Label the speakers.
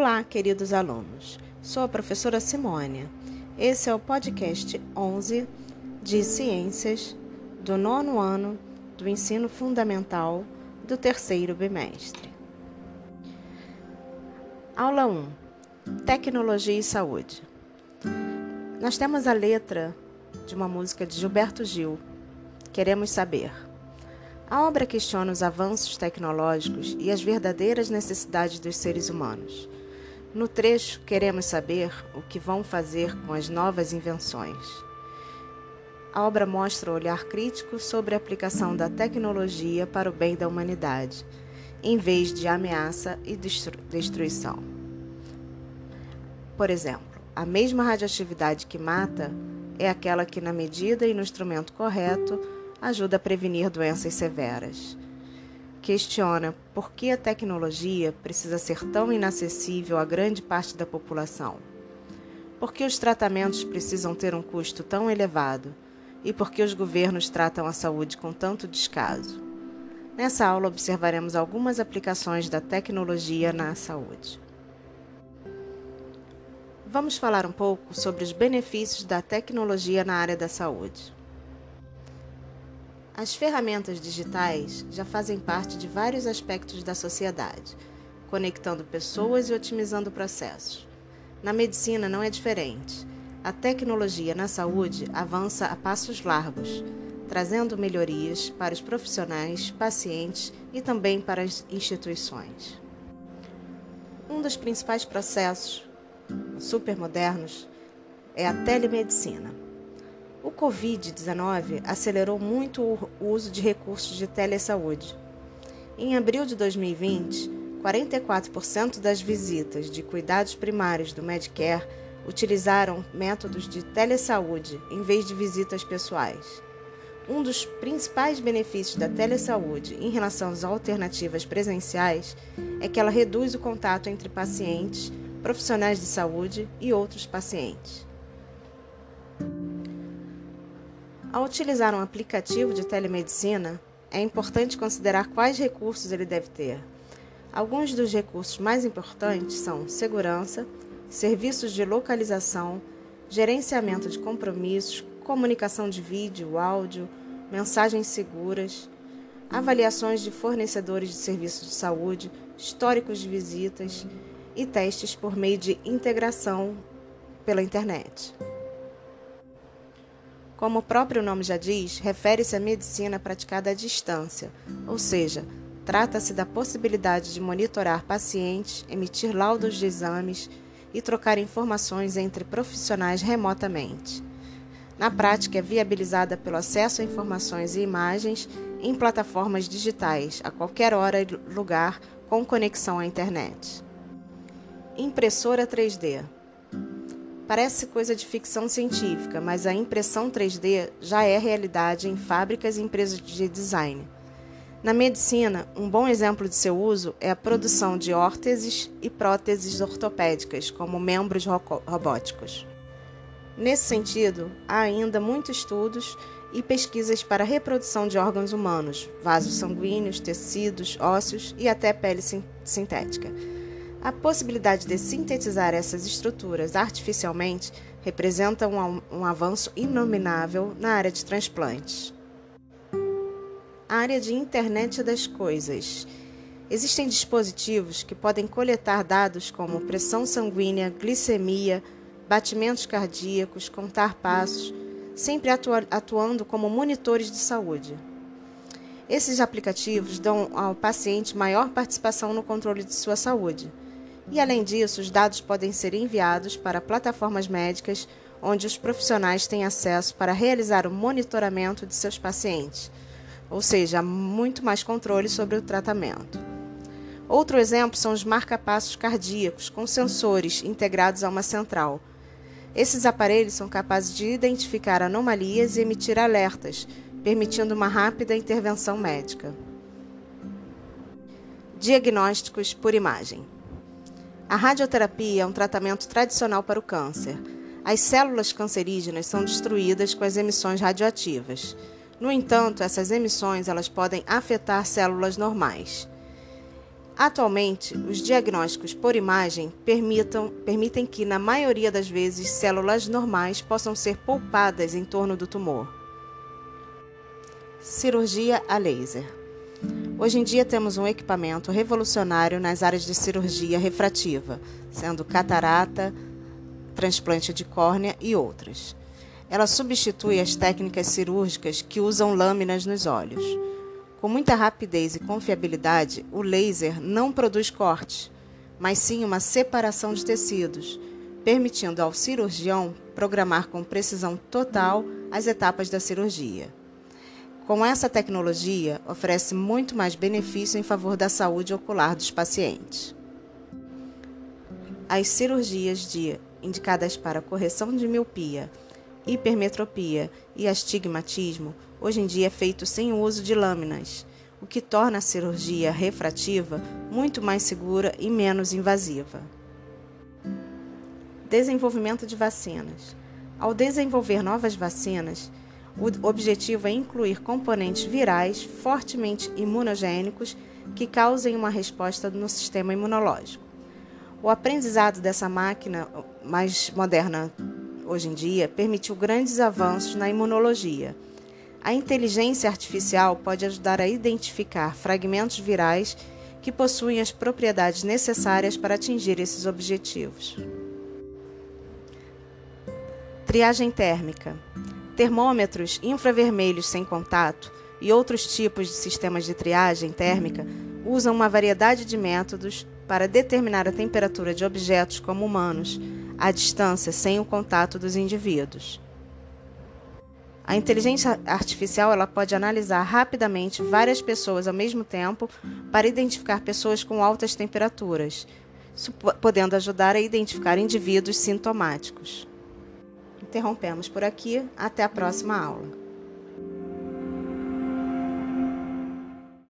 Speaker 1: Olá, queridos alunos. Sou a professora Simônia. Esse é o podcast 11 de Ciências do nono ano do ensino fundamental do terceiro bimestre. Aula 1: Tecnologia e Saúde. Nós temos a letra de uma música de Gilberto Gil. Queremos saber. A obra questiona os avanços tecnológicos e as verdadeiras necessidades dos seres humanos. No trecho, queremos saber o que vão fazer com as novas invenções. A obra mostra o olhar crítico sobre a aplicação da tecnologia para o bem da humanidade, em vez de ameaça e destruição. Por exemplo, a mesma radioatividade que mata é aquela que, na medida e no instrumento correto, ajuda a prevenir doenças severas questiona por que a tecnologia precisa ser tão inacessível a grande parte da população. Por que os tratamentos precisam ter um custo tão elevado? E por que os governos tratam a saúde com tanto descaso? Nessa aula observaremos algumas aplicações da tecnologia na saúde. Vamos falar um pouco sobre os benefícios da tecnologia na área da saúde. As ferramentas digitais já fazem parte de vários aspectos da sociedade, conectando pessoas e otimizando processos. Na medicina não é diferente. A tecnologia na saúde avança a passos largos, trazendo melhorias para os profissionais, pacientes e também para as instituições. Um dos principais processos supermodernos é a telemedicina. O Covid-19 acelerou muito o uso de recursos de telesaúde. Em abril de 2020, 44% das visitas de cuidados primários do Medicare utilizaram métodos de telesaúde em vez de visitas pessoais. Um dos principais benefícios da telesaúde em relação às alternativas presenciais é que ela reduz o contato entre pacientes, profissionais de saúde e outros pacientes. Ao utilizar um aplicativo de telemedicina, é importante considerar quais recursos ele deve ter. Alguns dos recursos mais importantes são segurança, serviços de localização, gerenciamento de compromissos, comunicação de vídeo, áudio, mensagens seguras, avaliações de fornecedores de serviços de saúde, históricos de visitas e testes por meio de integração pela internet. Como o próprio nome já diz, refere-se à medicina praticada à distância, ou seja, trata-se da possibilidade de monitorar pacientes, emitir laudos de exames e trocar informações entre profissionais remotamente. Na prática, é viabilizada pelo acesso a informações e imagens em plataformas digitais, a qualquer hora e lugar, com conexão à internet. Impressora 3D Parece coisa de ficção científica, mas a impressão 3D já é realidade em fábricas e empresas de design. Na medicina, um bom exemplo de seu uso é a produção de órteses e próteses ortopédicas, como membros robóticos. Nesse sentido, há ainda muitos estudos e pesquisas para a reprodução de órgãos humanos, vasos sanguíneos, tecidos, ósseos e até pele sintética a possibilidade de sintetizar essas estruturas artificialmente representa um, um avanço inominável na área de transplantes. Área de internet das coisas. Existem dispositivos que podem coletar dados como pressão sanguínea, glicemia, batimentos cardíacos, contar passos, sempre atua atuando como monitores de saúde. Esses aplicativos dão ao paciente maior participação no controle de sua saúde e, além disso, os dados podem ser enviados para plataformas médicas onde os profissionais têm acesso para realizar o monitoramento de seus pacientes, ou seja, muito mais controle sobre o tratamento. Outro exemplo são os marcapassos cardíacos com sensores integrados a uma central. Esses aparelhos são capazes de identificar anomalias e emitir alertas, permitindo uma rápida intervenção médica. Diagnósticos por imagem. A radioterapia é um tratamento tradicional para o câncer. As células cancerígenas são destruídas com as emissões radioativas. No entanto, essas emissões elas podem afetar células normais. Atualmente, os diagnósticos por imagem permitam, permitem que, na maioria das vezes, células normais possam ser poupadas em torno do tumor. Cirurgia a laser. Hoje em dia temos um equipamento revolucionário nas áreas de cirurgia refrativa, sendo catarata, transplante de córnea e outras. Ela substitui as técnicas cirúrgicas que usam lâminas nos olhos. Com muita rapidez e confiabilidade, o laser não produz corte, mas sim uma separação de tecidos, permitindo ao cirurgião programar com precisão total as etapas da cirurgia. Com essa tecnologia, oferece muito mais benefício em favor da saúde ocular dos pacientes. As cirurgias de indicadas para correção de miopia, hipermetropia e astigmatismo hoje em dia é feito sem o uso de lâminas, o que torna a cirurgia refrativa muito mais segura e menos invasiva. Desenvolvimento de vacinas. Ao desenvolver novas vacinas, o objetivo é incluir componentes virais fortemente imunogênicos que causem uma resposta no sistema imunológico. O aprendizado dessa máquina mais moderna hoje em dia permitiu grandes avanços na imunologia a inteligência artificial pode ajudar a identificar fragmentos virais que possuem as propriedades necessárias para atingir esses objetivos. Triagem térmica. Termômetros infravermelhos sem contato e outros tipos de sistemas de triagem térmica usam uma variedade de métodos para determinar a temperatura de objetos como humanos, à distância sem o contato dos indivíduos. A inteligência artificial ela pode analisar rapidamente várias pessoas ao mesmo tempo para identificar pessoas com altas temperaturas, podendo ajudar a identificar indivíduos sintomáticos. Interrompemos por aqui. Até a próxima aula.